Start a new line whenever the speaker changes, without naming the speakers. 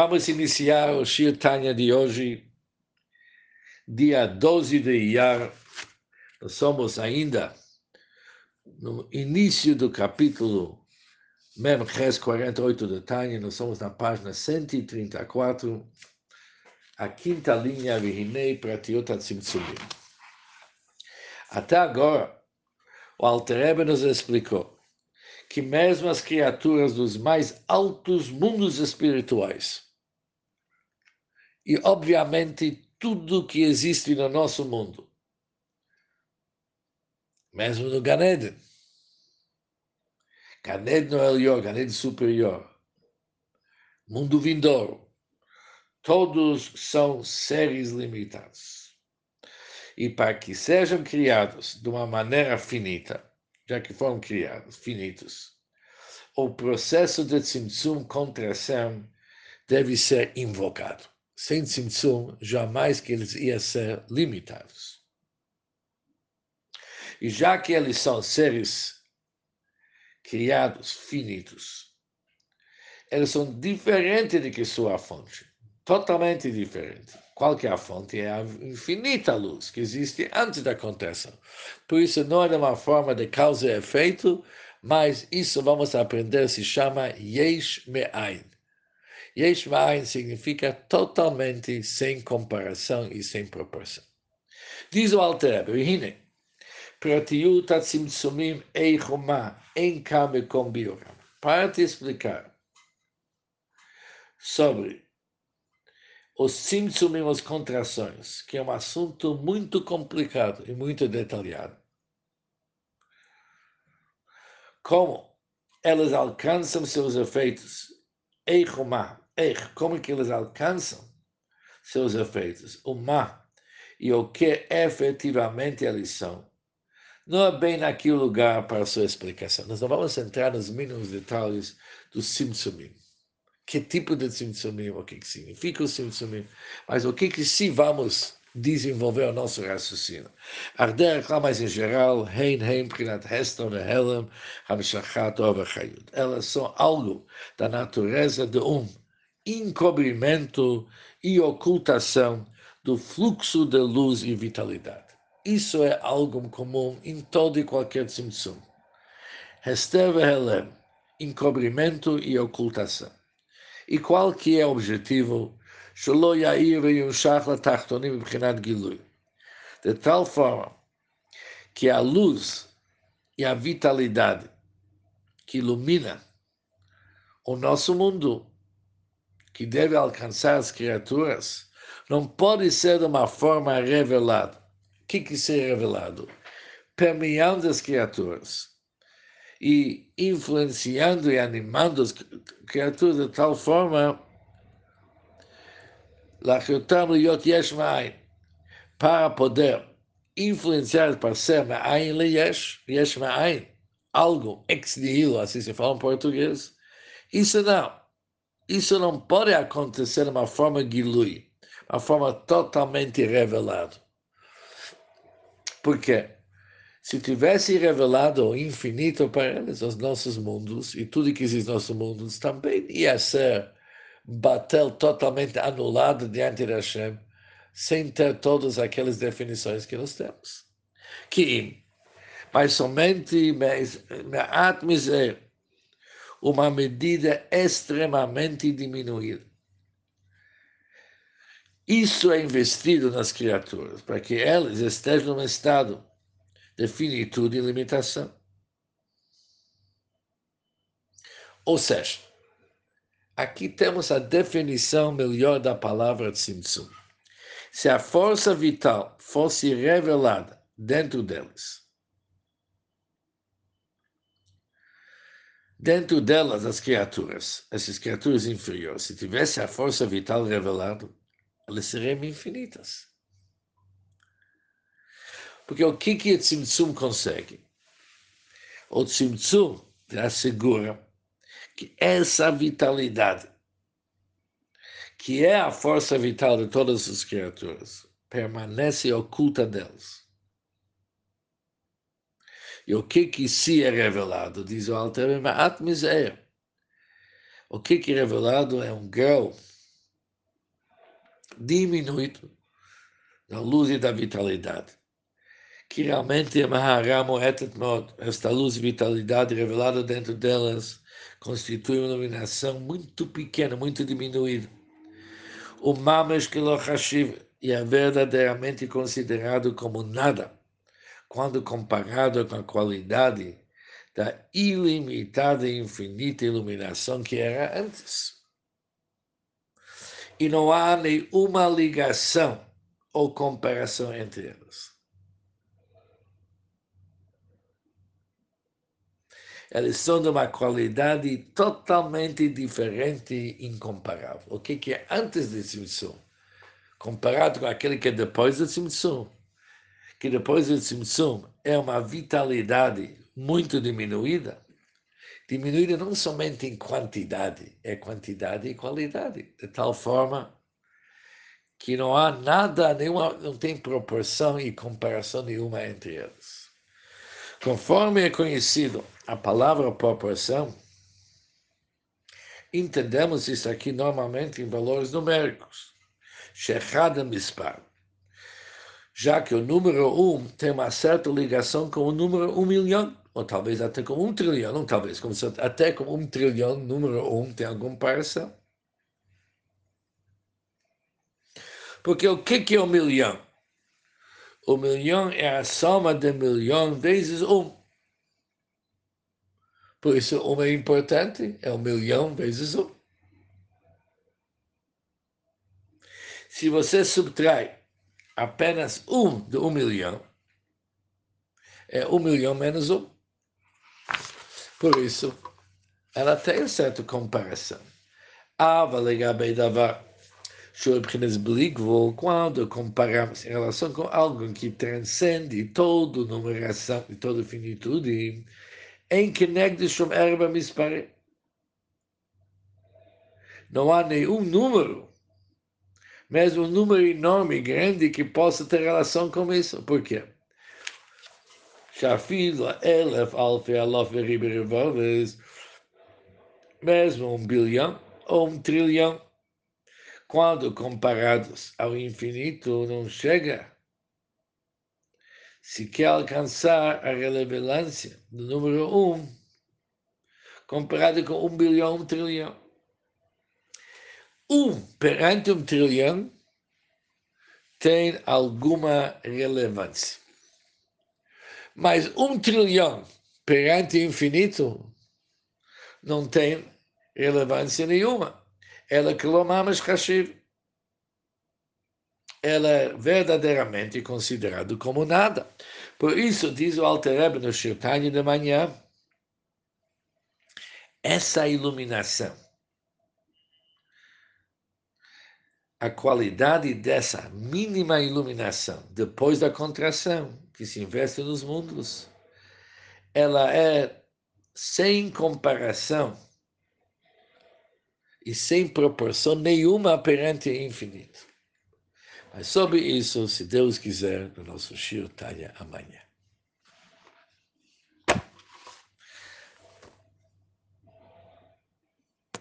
Vamos iniciar o Shir Tanya de hoje, dia 12 de Iyar. Nós somos ainda no início do capítulo Mem Ches 48 de Tanya, nós somos na página 134, a quinta linha Vihinei Pratiot Tzimtzumim. Até agora, o Alter nos explicou que mesmo as criaturas dos mais altos mundos espirituais, e obviamente tudo que existe no nosso mundo, mesmo no Ganeden, Ganeden no Elior, Ganeden superior, mundo vindouro, todos são seres limitados. E para que sejam criados de uma maneira finita, já que foram criados, finitos. O processo de Tzimtzum, contração, deve ser invocado. Sem Tzimtzum, jamais que eles iam ser limitados. E já que eles são seres criados, finitos, eles são diferentes de que sua fonte, totalmente diferente. Qual que é a fonte? É a infinita luz que existe antes da contenção. Por isso, não é uma forma de causa e efeito, mas isso vamos aprender, se chama Yesh Me'ain. Yesh Me'ain significa totalmente sem comparação e sem proporção. Diz o Alter Hine, Pratiut Eichuma Enkame Kombiuram. Para te explicar sobre os tzimtzumim, as contrações, que é um assunto muito complicado e muito detalhado. Como elas alcançam seus efeitos? Eichumá, como que eles alcançam seus efeitos? O má e o que efetivamente eles são. Não é bem o lugar para sua explicação. Nós não vamos entrar nos mínimos detalhes do tzimtzumim que tipo de tzimtzumim, o que, significa o tzimtzumim, mas o que, que sim vamos desenvolver o nosso raciocínio. Arder, mas em geral, hein, hein, prinat heston, helem, hamshachat, overchayut. Elas são algo da natureza de um encobrimento e ocultação do fluxo de luz e vitalidade. Isso é algo comum em todo e qualquer tzimtzum. Hester helem, encobrimento e ocultação. E qual que é o objetivo? De tal forma que a luz e a vitalidade que ilumina o nosso mundo, que deve alcançar as criaturas, não pode ser de uma forma revelada. O que, que ser revelado? Permeando as criaturas e influenciando e animando as criaturas de tal forma para poder influenciar para ser algo ex nihilo, assim se fala em português, isso não. Isso não pode acontecer de uma forma gilui, uma forma totalmente revelada. Por quê? se tivesse revelado o infinito para eles, os nossos mundos, e tudo que existe nos nossos mundos também ia ser batel totalmente anulado diante de Hashem, sem ter todas aquelas definições que nós temos. Que, mas somente me'at miser, uma medida extremamente diminuída. Isso é investido nas criaturas, para que elas estejam num estado de finitude e limitação. Ou seja, aqui temos a definição melhor da palavra tzimtzum. Se a força vital fosse revelada dentro deles, dentro delas as criaturas, essas criaturas inferiores, se tivesse a força vital revelada, elas seriam infinitas. Porque o que, que o Tzimtzum consegue? O Tzimtzum assegura que essa vitalidade, que é a força vital de todas as criaturas, permanece oculta delas. E o que que se é revelado? Diz o Alter Ma'at Miser. O que que é revelado é um grau diminuído da luz e da vitalidade. Que realmente é esta luz e vitalidade revelada dentro delas, constitui uma iluminação muito pequena, muito diminuída. O Mamesh Kilohashiv e é verdadeiramente considerado como nada, quando comparado com a qualidade da ilimitada e infinita iluminação que era antes. E não há nenhuma ligação ou comparação entre elas. Eles são de uma qualidade totalmente diferente e incomparável. O que, é antes de Tzimtzum, comparado com aquele que é depois de Tzimtzum, que depois do Tzimtzum é uma vitalidade muito diminuída, diminuída não somente em quantidade, é quantidade e qualidade, de tal forma que não há nada, nenhuma, não tem proporção e comparação nenhuma entre eles. Conforme é conhecido a palavra proporção, entendemos isso aqui normalmente em valores numéricos. Shechada Mispar já que o número 1 um tem uma certa ligação com o número 1 um milhão, ou talvez até com um trilhão, não talvez, como se, até com um trilhão, número 1 um tem alguma comparação. Porque o que, que é um milhão? O milhão é a soma de milhão vezes um. Por isso, um é importante, é um milhão vezes um. Se você subtrai apenas um de um milhão. É um milhão menos um. Por isso, ela tem certa comparação. Ava legabei davar. Quando comparamos em relação com algo que transcende toda numeração e toda finitude, em que negdishum erba mispare. Não há nenhum número mesmo um número enorme, grande, que possa ter relação com isso. Por quê? mesmo um bilhão ou um trilhão, quando comparados ao infinito, não chega. Se quer alcançar a relevância do número um, comparado com um bilhão, um trilhão um perante um trilhão tem alguma relevância. Mas um trilhão perante infinito não tem relevância nenhuma. Ela mas Hashiv. Ela é verdadeiramente considerada como nada. Por isso, diz o Alter no Shirtanya de manhã, essa iluminação a qualidade dessa mínima iluminação depois da contração que se investe nos mundos, ela é sem comparação e sem proporção nenhuma perante infinito. Mas sobre isso, se Deus quiser, no nosso Shir Tanya amanhã.